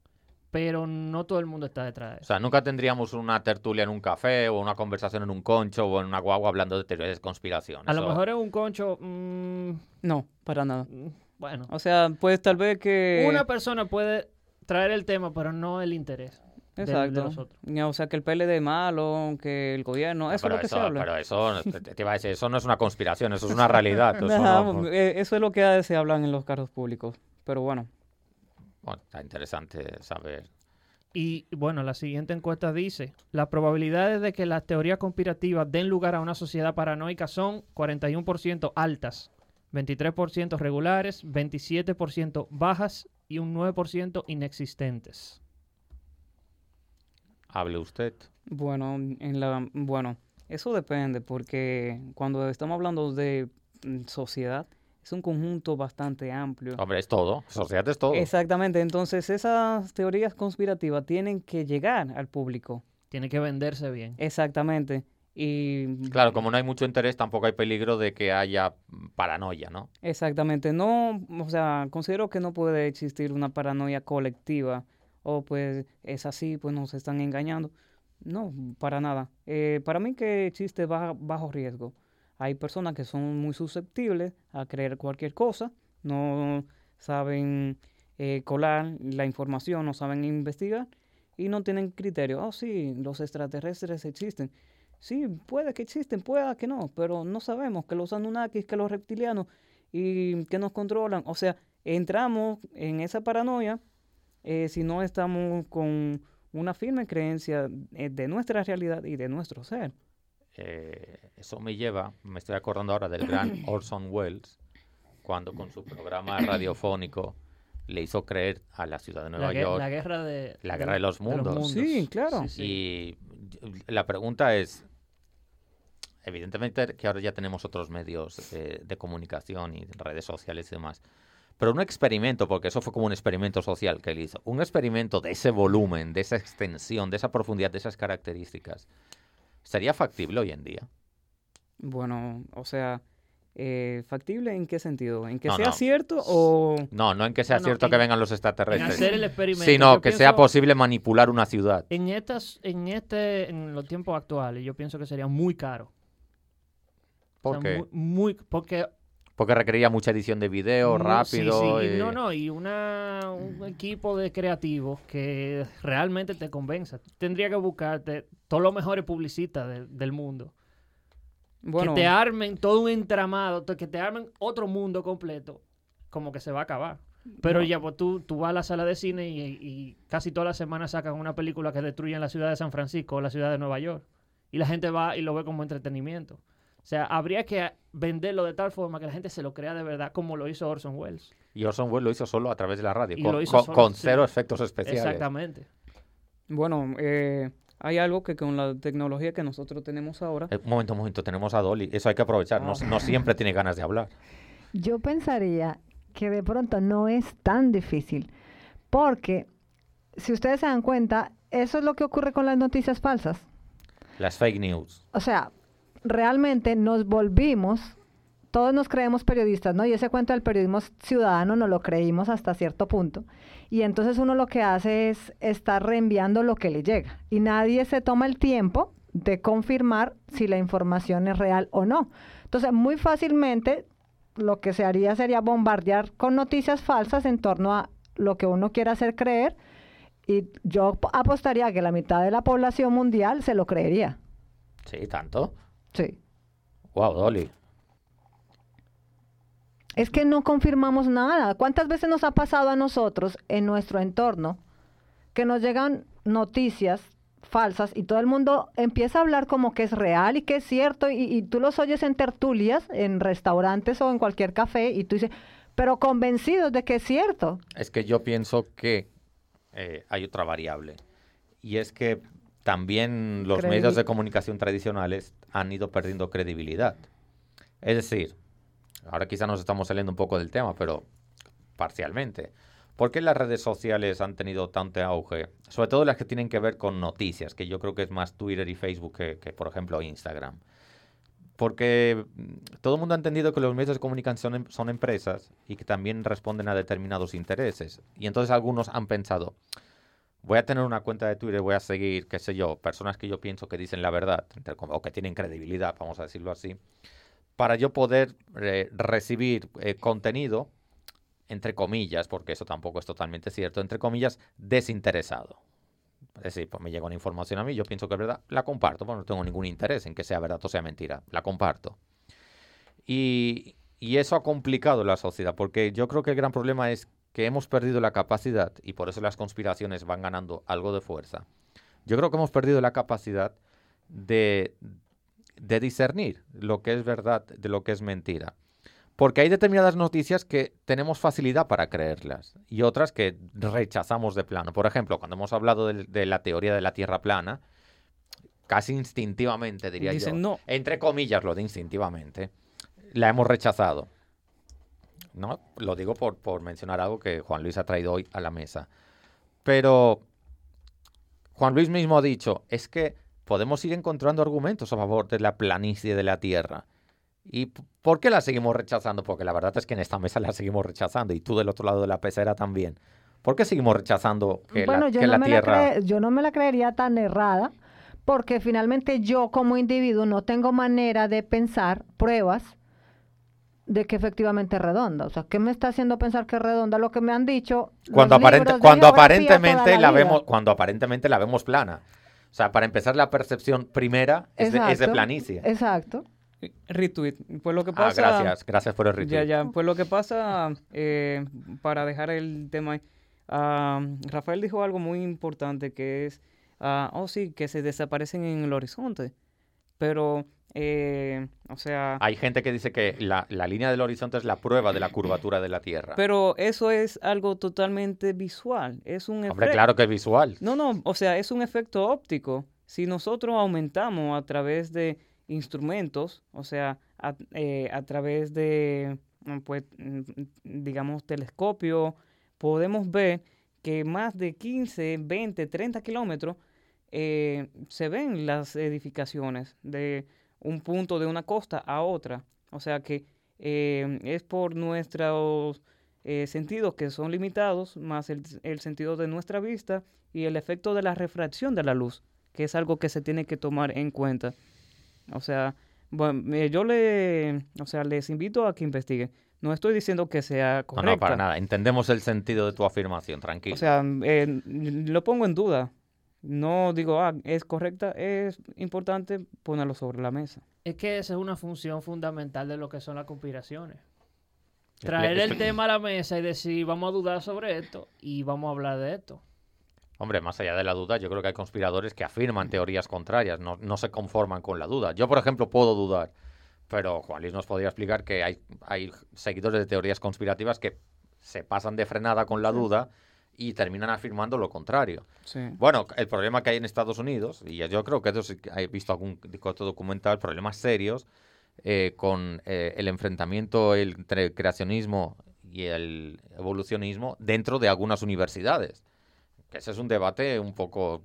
pero no todo el mundo está detrás de O eso. sea, nunca tendríamos una tertulia en un café o una conversación en un concho o en una guagua hablando de teorías de conspiración. A lo Eso- mejor es un concho, mm, No, para nada. mm, bueno, O sea, pues tal vez que... una persona puede traer el tema, pero no el interés de, Exacto. los otros. O sea, que el PLD es malo, que el gobierno, eso pero es lo que se eso, habla. pero eso, te, te iba a decir, eso no es una conspiración, eso es una realidad. Eso, Ajá, no- eh, eso es lo que se hablan en los carros públicos. Pero bueno, bueno, está interesante saber. Y bueno, la siguiente encuesta dice, las probabilidades de que las teorías conspirativas den lugar a una sociedad paranoica son 41% altas, 23% regulares, 27% bajas y un 9% inexistentes. Hable usted. bueno, en la, bueno, eso depende porque cuando estamos hablando de sociedad es un conjunto bastante amplio. Hombre, es todo. Sociedad es todo. Exactamente, entonces esas teorías conspirativas tienen que llegar al público. Tiene que venderse bien. Exactamente. Y Claro, como no hay mucho interés, tampoco hay peligro de que haya paranoia, ¿no? Exactamente, no, o sea, considero que no puede existir una paranoia colectiva o pues es así, pues nos están engañando. No, para nada. Eh, para mí que existe baja- bajo riesgo. Hay personas que son muy susceptibles a creer cualquier cosa, no saben eh, colar la información, no saben investigar y no tienen criterio. Oh, sí, los extraterrestres existen. Sí, puede que existen, pueda que no, pero no sabemos que los Anunnakis, que los reptilianos y que nos controlan. O sea, entramos en esa paranoia eh, si no estamos con una firme creencia eh, de nuestra realidad y de nuestro ser. Eh, eso me lleva, me estoy acordando ahora del gran Orson Welles, cuando con su programa radiofónico le hizo creer a la ciudad de Nueva La, York la guerra de, La guerra de los mundos. Sí, claro. Sí, sí. Y la pregunta es, evidentemente que ahora ya tenemos otros medios eh, de comunicación y redes sociales y demás, pero un experimento, porque eso fue como un experimento social que él hizo, un experimento de ese volumen, de esa extensión, de esa profundidad, de esas características, ¿sería factible hoy en día? Bueno, o sea, eh, ¿factible en qué sentido? ¿En que No, sea no. cierto o...? No, no en que sea No, cque en- vengan los En extraterrestres, hacer el experimento. sino yo que sea posible manipular una ciudad. En estas, en este, en los tiempos actuales, yo pienso que sería muy caro. O ¿Por sea, qué? muy, muy- porque Porque requeriría mucha edición de video, rápido. sí, sí, y y- no, no, y una, un equipo de creativos que realmente te convenza. Tendría que buscarte todos los mejores publicistas de- del mundo. Bueno, Que te armen todo un entramado, que te armen otro mundo completo, como que se va a acabar. Pero ya, pues tú, tú vas a la sala de cine y, y casi todas las semanas sacan una película que destruyen la ciudad de San Francisco o la ciudad de Nueva York. Y la gente va y lo ve como entretenimiento. O sea, habría que venderlo de tal forma que la gente se lo crea de verdad, como lo hizo Orson Welles. Y Orson Welles lo hizo solo a través de la radio, Y con, lo hizo con- solo, con sí. cero efectos especiales. Exactamente. Bueno, eh, hay algo que con la tecnología que nosotros tenemos ahora, Eh, un momento, un momento, tenemos a Dolly. Eso hay que aprovechar. No, no siempre tiene ganas de hablar. Yo pensaría que de pronto no es tan difícil, porque si ustedes se dan cuenta, eso es lo que ocurre con las noticias falsas. Las fake news. O sea, realmente nos volvimos, todos nos creemos periodistas, ¿no? Y ese cuento del periodismo ciudadano no lo creímos hasta cierto punto. Y entonces uno lo que hace es estar reenviando lo que le llega. Y nadie se toma el tiempo de confirmar si la información es real o no. Entonces, muy fácilmente lo que se haría sería bombardear con noticias falsas en torno a lo que uno quiera hacer creer. Y yo ap- apostaría que la mitad de la población mundial se lo creería. Sí, tanto. Sí. Wow, Dolly. Es que no confirmamos nada. ¿Cuántas veces nos ha pasado a nosotros en nuestro entorno que nos llegan noticias falsas y todo el mundo empieza a hablar como que es real y que es cierto y, y tú los oyes en tertulias, en restaurantes o en cualquier café y tú dices, pero convencidos de que es cierto. Es que yo pienso que eh, hay otra variable. Y es que también los Credi- medios de comunicación tradicionales han ido perdiendo credibilidad. Es decir, ahora quizá nos estamos saliendo un poco del tema, pero parcialmente. ¿Por qué las redes sociales han tenido tanto auge? Sobre todo las que tienen que ver con noticias, que yo creo que es más Twitter y Facebook que, por ejemplo, Instagram. Porque mm, todo el mundo ha entendido que los medios de comunicación em- son empresas y que también responden a determinados intereses. Y entonces algunos han pensado, voy a tener una cuenta de Twitter, voy a seguir, qué sé yo, personas que yo pienso que dicen la verdad, o que tienen credibilidad, vamos a decirlo así, para yo poder eh, recibir eh, contenido, entre comillas, porque eso tampoco es totalmente cierto, entre comillas, desinteresado. Es decir, pues me llega una información a mí, yo pienso que es verdad, la comparto, bueno, no tengo ningún interés en que sea verdad o sea mentira, la comparto. Y eso ha complicado la sociedad, porque yo creo que el gran problema es que hemos perdido la capacidad, y por eso las conspiraciones van ganando algo de fuerza, yo creo que hemos perdido la capacidad de, de discernir lo que es verdad de lo que es mentira. Porque hay determinadas noticias que tenemos facilidad para creerlas y otras que rechazamos de plano. Por ejemplo, cuando hemos hablado de, de la teoría de la Tierra plana, casi instintivamente diría Dicen yo, no. entre comillas lo de instintivamente, la hemos rechazado. No, lo digo por, por mencionar algo que Juan Luis ha traído hoy a la mesa. Pero Juan Luis mismo ha dicho, es que podemos ir encontrando argumentos a favor de la planicie de la Tierra. ¿Y por qué la seguimos rechazando? Porque la verdad es que en esta mesa la seguimos rechazando y tú del otro lado de la pecera también. ¿Por qué seguimos rechazando que bueno, la, yo, que no la me Tierra... la cre- yo no me la creería tan errada porque finalmente yo como individuo no tengo manera de pensar pruebas de que efectivamente es redonda. O sea, ¿qué me está haciendo pensar que es redonda? Lo que me han dicho cuando, aparente- cuando aparentemente la vemos cuando aparentemente la vemos plana. O sea, para empezar la percepción primera es de, es de planicie. Exacto. retweet. Pues lo que Ah, pasa... gracias, gracias por el retweet. Ya, ya. Pues lo que pasa, eh, para dejar el tema, ahí, ah, Rafael dijo algo muy importante que es, ah, oh sí, que se desaparecen en el horizonte. Pero, eh, o sea, Hay gente que dice que la, la línea del horizonte es la prueba de la curvatura de la Tierra. pero eso es algo totalmente visual. Es un Hombre, claro que es visual. No, no, o sea, es un efecto óptico. Si nosotros aumentamos a través de instrumentos, o sea, a, eh, a través de, mm, pues, mm, digamos, telescopio, podemos ver que más de 15, 20, 30 kilómetros eh, se ven las edificaciones de un punto de una costa a otra. O sea que eh, es por nuestros eh, sentidos que son limitados, más el, el sentido de nuestra vista y el efecto de la refracción de la luz, que es algo que se tiene que tomar en cuenta. O sea, bueno, eh, yo le, o sea, les invito a que investiguen. No estoy diciendo que sea No, correcta. no, para nada. Entendemos el sentido de tu afirmación, tranquilo. O sea, lo pongo en duda. No digo, ah, es correcta, es importante ponerlo sobre la mesa. Es que esa es una función fundamental de lo que son las conspiraciones. traer el tema a la mesa y decir, vamos a dudar sobre esto y vamos a hablar de esto. Hombre, más allá de la duda, yo creo que hay conspiradores que afirman teorías contrarias, no, no se conforman con la duda. Yo, por ejemplo, puedo dudar, pero Juan Luis nos podría explicar que hay, hay seguidores de teorías conspirativas que se pasan de frenada con la duda y terminan afirmando lo contrario. Sí. Bueno, el problema que hay en Estados Unidos, y yo creo que eso he visto algún documental, problemas serios eh, con eh, el enfrentamiento entre el creacionismo y el evolucionismo dentro de algunas universidades. Que ese es un debate un poco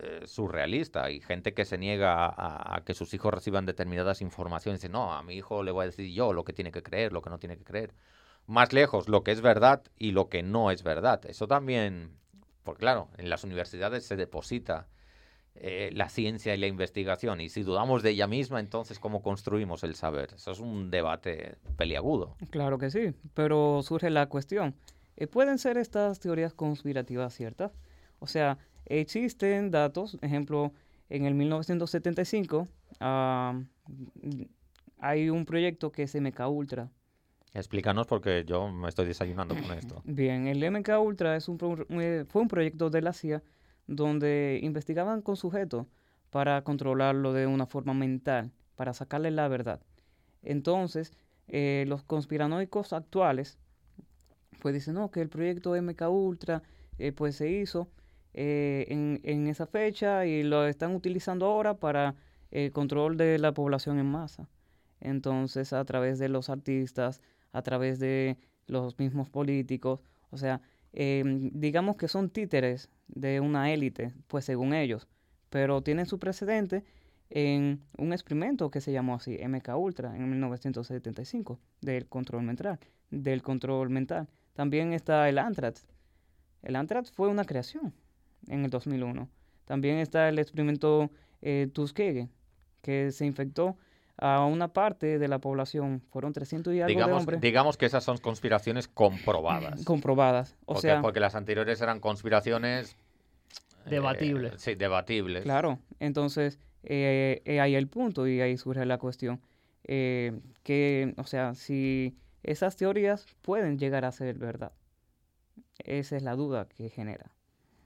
eh, surrealista. Hay gente que se niega a, a que sus hijos reciban determinadas informaciones. Dice, no, a mi hijo le voy a decir yo lo que tiene que creer, lo que no tiene que creer. Más lejos, lo que es verdad y lo que no es verdad. Eso también, porque claro, en las universidades se deposita eh, la ciencia y la investigación. Y si dudamos de ella misma, entonces, ¿cómo construimos el saber? Eso es un debate peliagudo. Claro que sí, pero surge la cuestión. eh, ¿Pueden ser estas teorías conspirativas ciertas? O sea, existen datos, ejemplo, en el 1975 ah, hay un proyecto que es MK Ultra. Explícanos porque yo me estoy desayunando con esto. Bien, el MK Ultra eh, fue un proyecto de la CIA donde investigaban con sujetos para controlarlo de una forma mental, para sacarle la verdad. Entonces, eh, los conspiranoicos actuales, pues dicen, no, que el proyecto MK Ultra, eh, pues se hizo en esa fecha y lo están utilizando ahora para el control de la población en masa. Entonces, a través de los artistas, a través de los mismos políticos, o sea, em, digamos que son títeres de una élite, pues según ellos, pero tienen su precedente en un experimento que se llamó así, MK Ultra, en 1975, del control mental, del control mental. También está el Anthrax. El Anthrax fue una creación en el 2001. También está el experimento eh, Tuskegee, que se infectó a una parte de la población. Fueron 300 y algo de Digamos, hombres digamos que esas son conspiraciones comprobadas. comprobadas. O porque, sea, porque las anteriores eran conspiraciones... eh, Debatibles. sí, debatibles. Claro, entonces eh, eh, ahí el punto y ahí surge la cuestión. eh, que, o sea, si esas teorías pueden llegar a ser verdad. Esa es la duda que genera.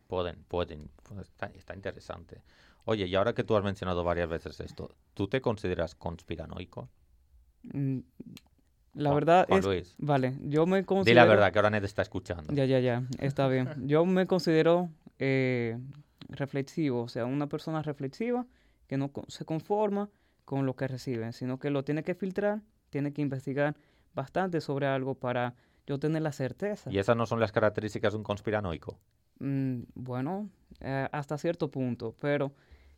Pueden, pueden. Está, está interesante. Oye, y ahora que tú has mencionado varias veces esto, ¿tú te consideras conspiranoico? Mm, La Juan- verdad Juan es... Luis, Vale, yo me di considero... la verdad, que ahora Ned está escuchando. Ya, ya, ya, está bien. Yo me considero eh, reflexivo, o sea, una persona reflexiva que no se conforma con lo que recibe, sino que lo tiene que filtrar, tiene que investigar bastante sobre algo para yo tener la certeza. ¿Y esas no son las características de un conspiranoico? Mm, bueno, eh, hasta cierto punto, pero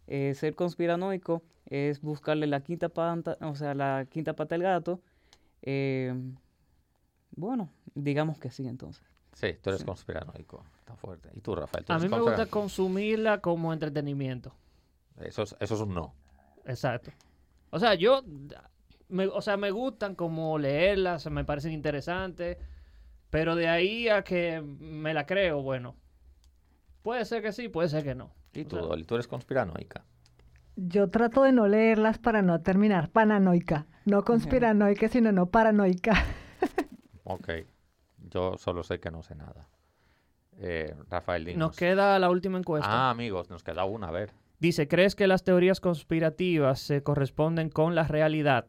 eh, ser conspiranoico es buscarle la quinta pata, o sea, la quinta pata al gato. eh, bueno, digamos que sí, entonces. Sí, tú eres Sí. conspiranoico. Está fuerte. ¿Y tú, Rafael? ¿Tú A mí me gusta consumirla como entretenimiento. Eso es, eso es un no. Exacto. O sea, yo, me, o sea, me gustan como leerlas, me parecen interesantes, pero de ahí a que me la creo, bueno, puede ser que sí, puede ser que no. ¿Y tú, Dolly? ¿Tú eres conspiranoica? Yo trato de no leerlas para no terminar paranoica. No conspiranoica, sino no paranoica. Ok. Yo solo sé que no sé nada. Eh, Rafael, dinos. Nos queda la última encuesta. Ah, amigos, nos queda una, a ver. Dice, ¿crees que las teorías conspirativas se corresponden con la realidad?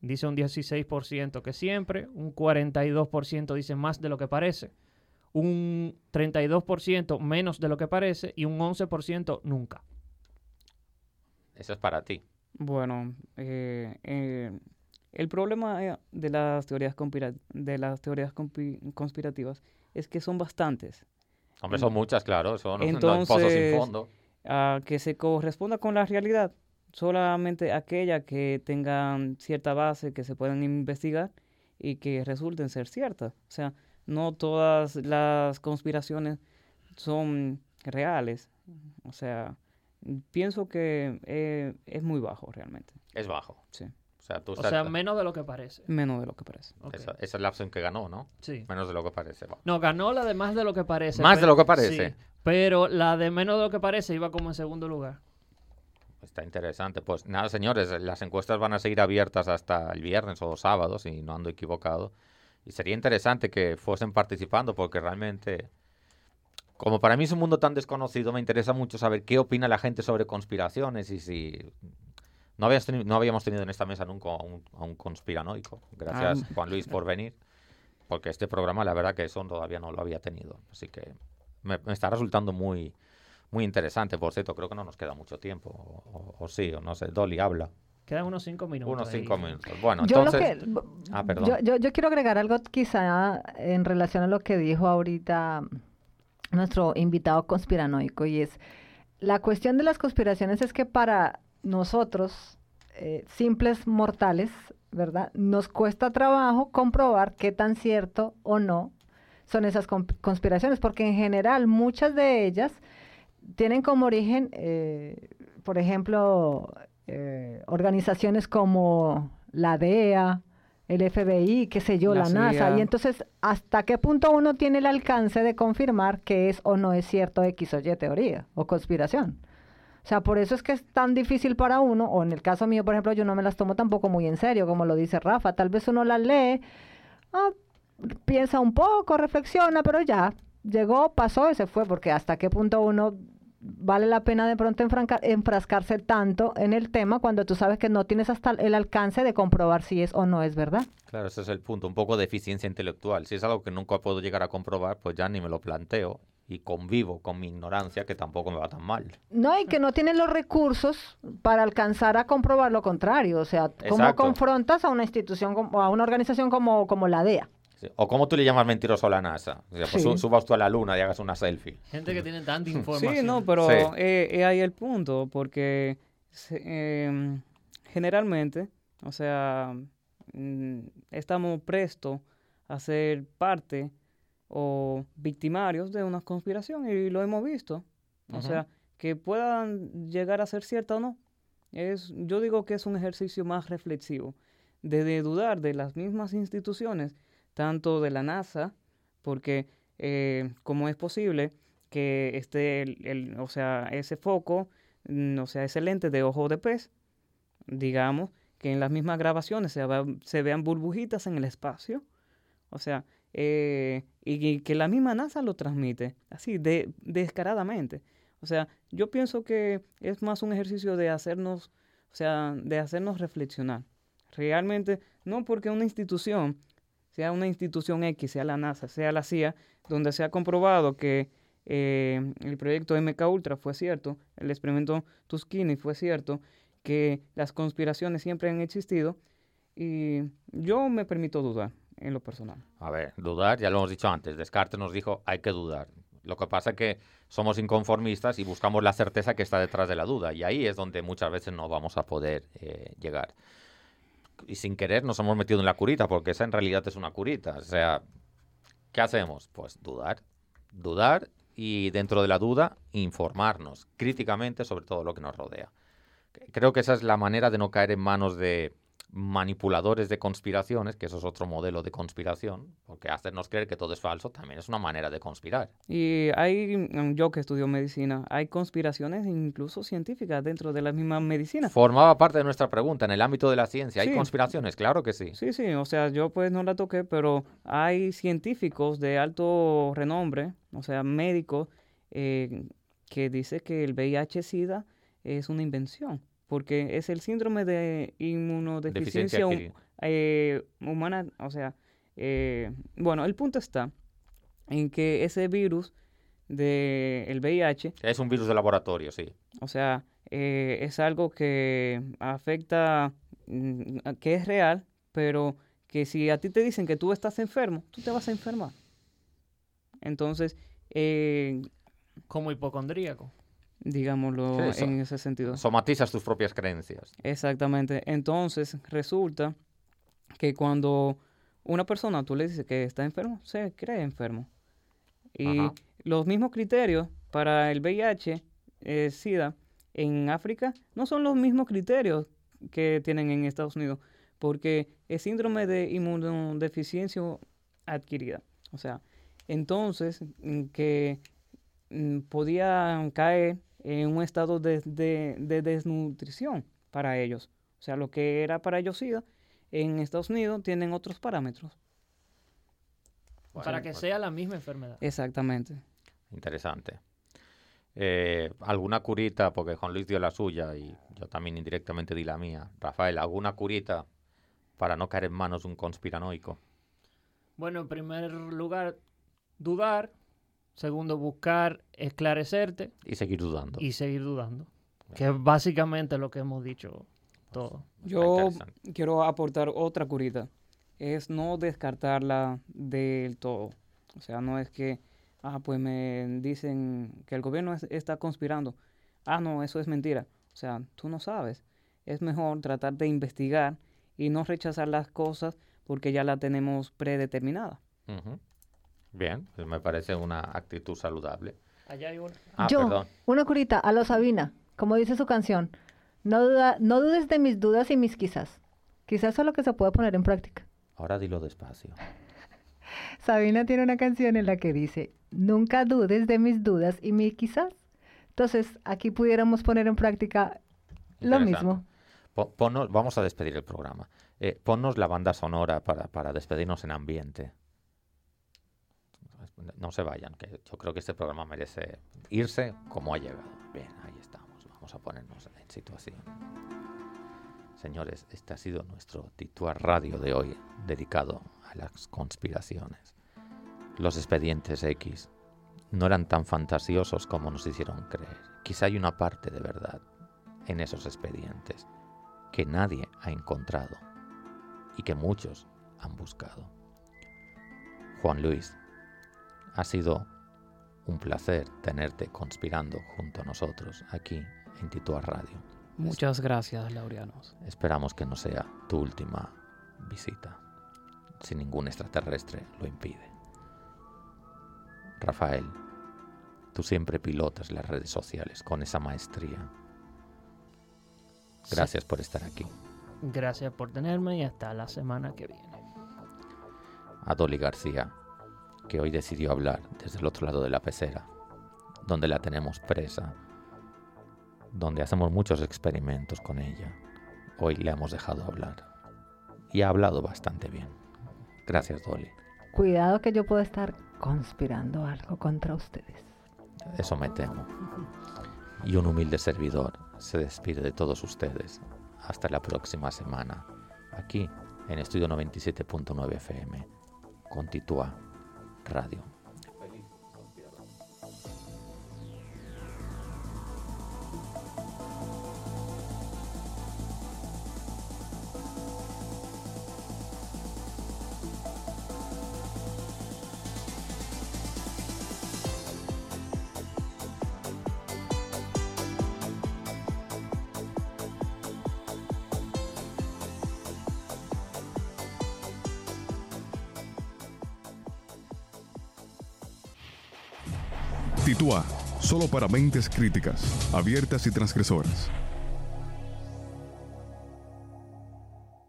Dice un 16% que siempre, un 42% dice más de lo que parece, un 32% menos de lo que parece y un 11% nunca. Eso es para ti. Bueno, eh, eh, el problema eh, de las teorías, conspira- de las teorías conspirativas es que son bastantes. Hombre, son muchas, claro. Son no hay pozos sin Entonces, fondo. a que se corresponda con la realidad, solamente aquella que tengan cierta base, que se puedan investigar y que resulten ser ciertas. O sea, no todas las conspiraciones son reales. O sea, pienso que eh, es muy bajo realmente. Es bajo. Sí. O sea, tú O sea, menos de lo que parece. Menos de lo que parece. Esa, esa es la opción que ganó, ¿no? Sí. Menos de lo que parece. va. No, ganó la de más de lo que parece. Más de pero- lo que parece. sí, pero la de menos de lo que parece iba como en segundo lugar. Está interesante. Pues nada, señores, las encuestas van a seguir abiertas hasta el viernes o sábado, si no ando equivocado. Y sería interesante que fuesen participando porque realmente, como para mí es un mundo tan desconocido, me interesa mucho saber qué opina la gente sobre conspiraciones y si... No, habías teni- no habíamos tenido en esta mesa nunca a un, a un conspiranoico. Gracias, Ah. Juan Luis, por venir. Porque este programa, la verdad que eso todavía no lo había tenido. Así que me, me está resultando muy, muy interesante. Por cierto, creo que no nos queda mucho tiempo. O, o- o sí, o no sé. Dolly habla. Quedan unos cinco minutos. Unos ahí. cinco minutos. Bueno, yo entonces... lo que Ah, perdón. yo, yo, yo quiero agregar algo quizá en relación a lo que dijo ahorita nuestro invitado conspiranoico y es la cuestión de las conspiraciones es que para nosotros eh, simples mortales, ¿verdad? Nos cuesta trabajo comprobar qué tan cierto o no son esas con- conspiraciones, porque en general muchas de ellas tienen como origen, eh, por ejemplo, eh, organizaciones como la DEA, el FBI, qué sé yo, La la, NASA. CIA. Y entonces, ¿hasta qué punto uno tiene el alcance de confirmar que es o no es cierto X o Y teoría o conspiración? O sea, por eso es que es tan difícil para uno, o en el caso mío, por ejemplo, yo no me las tomo tampoco muy en serio, como lo dice Rafa. Tal vez uno las lee, ah, piensa un poco, reflexiona, pero ya, llegó, pasó y se fue, porque hasta qué punto uno vale la pena de pronto enfrascarse tanto en el tema cuando tú sabes que no tienes hasta el alcance de comprobar si es o no es verdad. Claro, ese es el punto, un poco de eficiencia intelectual. Si es algo que nunca puedo llegar a comprobar, pues ya ni me lo planteo y convivo con mi ignorancia, que tampoco me va tan mal. No, y que no tienen los recursos para alcanzar a comprobar lo contrario. O sea, ¿cómo Exacto. confrontas a una institución o a una organización como, como la DEA? Sí. O cómo tú le llamas mentiroso a la NASA. O sea, pues Sí. subas tú a la luna y hagas una selfie. Gente que tiene tanta información. Sí, no, pero Sí. eh, eh, ahí el punto, porque em, generalmente, o sea, mm, estamos prestos a ser parte o victimarios de una conspiración y lo hemos visto. O sea, que puedan llegar a ser cierta o no. Es, yo digo que es un ejercicio más reflexivo, de, de dudar de las mismas instituciones, tanto de la NASA, porque eh, cómo es posible que esté, el, el- o sea, ese foco, mm, o sea, ese lente de ojo de pez, digamos, que en las mismas grabaciones se, se vean burbujitas en el espacio, o sea, eh, y, y que la misma NASA lo transmite, así, de, descaradamente. O sea, yo pienso que es más un ejercicio de hacernos, o sea, de hacernos reflexionar. Realmente, no porque una institución, sea una institución X, sea la NASA, sea la CIA, donde se ha comprobado que eh, el proyecto MK Ultra fue cierto, el experimento Tuskini fue cierto, que las conspiraciones siempre han existido, y yo me permito dudar en lo personal. A ver, dudar, ya lo hemos dicho antes. Descartes nos dijo, hay que dudar. Lo que pasa es que somos inconformistas y buscamos la certeza que está detrás de la duda. Y ahí es donde muchas veces no vamos a poder eh, llegar. Y sin querer nos hemos metido en la curita, porque esa en realidad es una curita. O sea, ¿qué hacemos? Pues dudar. Dudar y dentro de la duda informarnos críticamente sobre todo lo que nos rodea. Creo que esa es la manera de no caer en manos de manipuladores de conspiraciones, que eso es otro modelo de conspiración, porque hacernos creer que todo es falso también es una manera de conspirar. Y hay, mm, yo que estudio medicina, hay conspiraciones incluso científicas dentro de la misma medicina. Formaba parte de nuestra pregunta, en el ámbito de la ciencia, ¿hay Sí. conspiraciones? Claro que sí. Sí, sí, o sea, yo pues no la toqué, pero hay científicos de alto renombre, o sea, médicos, eh, que dice que el VIH-Sida es una invención, porque es el síndrome de Deficiencia inmunodeficiencia eh, humana, o sea, eh, bueno, el punto está en que ese virus del VIH Es un virus de laboratorio, sí. o sea, eh, es algo que afecta, mm, que es real, pero que si a ti te dicen que tú estás enfermo, tú te vas a enfermar. Entonces, eh, Como hipocondríaco. Digámoslo Sí, en ese sentido. Somatizas tus propias creencias. Exactamente. Entonces, resulta que cuando una persona tú le dices que está enfermo, se cree enfermo. Y Ajá. los mismos criterios para el VIH, eh, SIDA, en África, no son los mismos criterios que tienen en Estados Unidos, porque es síndrome de inmunodeficiencia adquirida. O sea, entonces, mm, que mm, podía caer en un estado de, de- de desnutrición para ellos. O sea, lo que era para ellos SIDA, en Estados Unidos tienen otros parámetros. Bueno, para que sea la misma enfermedad. Exactamente. Interesante. Eh, ¿Alguna curita? Porque Juan Luis dio la suya y yo también indirectamente di la mía. Rafael, ¿alguna curita para no caer en manos de un conspiranoico? Bueno, en primer lugar, dudar. Segundo, buscar esclarecerte Y seguir dudando. y seguir dudando. Que es básicamente lo que hemos dicho todo. Yo quiero aportar otra curita. Es no descartarla del todo. O sea, no es que, ah, pues me dicen que el gobierno es- está conspirando. Ah, no, eso es mentira. O sea, tú no sabes. Es mejor tratar de investigar y no rechazar las cosas porque ya la tenemos predeterminada. Bien, pues me parece una actitud saludable. Allá hay una. Ah, Yo, perdón. una curita, a lo Sabina, como dice su canción. No, duda, no dudes de mis dudas y mis quizás. Quizás eso es lo que se puede poner en práctica. Ahora dilo despacio. Sabina tiene una canción en la que dice, nunca dudes de mis dudas y mis quizás. Entonces, aquí pudiéramos poner en práctica lo mismo. Vamos a despedir el programa. Eh, ponnos la banda sonora para, para despedirnos en ambiente. No se vayan, que yo creo que este programa merece irse como ha llegado. Bien, ahí estamos. Vamos a ponernos en situación. Señores, este ha sido nuestro Tituar Radio de hoy, dedicado a las conspiraciones. Los expedientes X no eran tan fantasiosos como nos hicieron creer. Quizá hay una parte de verdad en esos expedientes que nadie ha encontrado y que muchos han buscado. Juan Luis, ha sido un placer tenerte conspirando junto a nosotros aquí en Tituá Radio. Muchas gracias, Laureanos. Esperamos que no sea tu última visita, si ningún extraterrestre lo impide. Rafael, tú siempre pilotas las redes sociales con esa maestría. Sí. Gracias por estar aquí. Gracias por tenerme y hasta la semana que viene. a Dolly García, que hoy decidió hablar desde el otro lado de la pecera, donde la tenemos presa, donde hacemos muchos experimentos con ella. Hoy le hemos dejado hablar. Y ha hablado bastante bien. Gracias, Dolly. Cuidado que yo puedo estar conspirando algo contra ustedes. Eso me temo. Y un humilde servidor se despide de todos ustedes. Hasta la próxima semana, aquí en Estudio 97.9 FM, con Titua Radio. Mentes críticas, abiertas y transgresoras.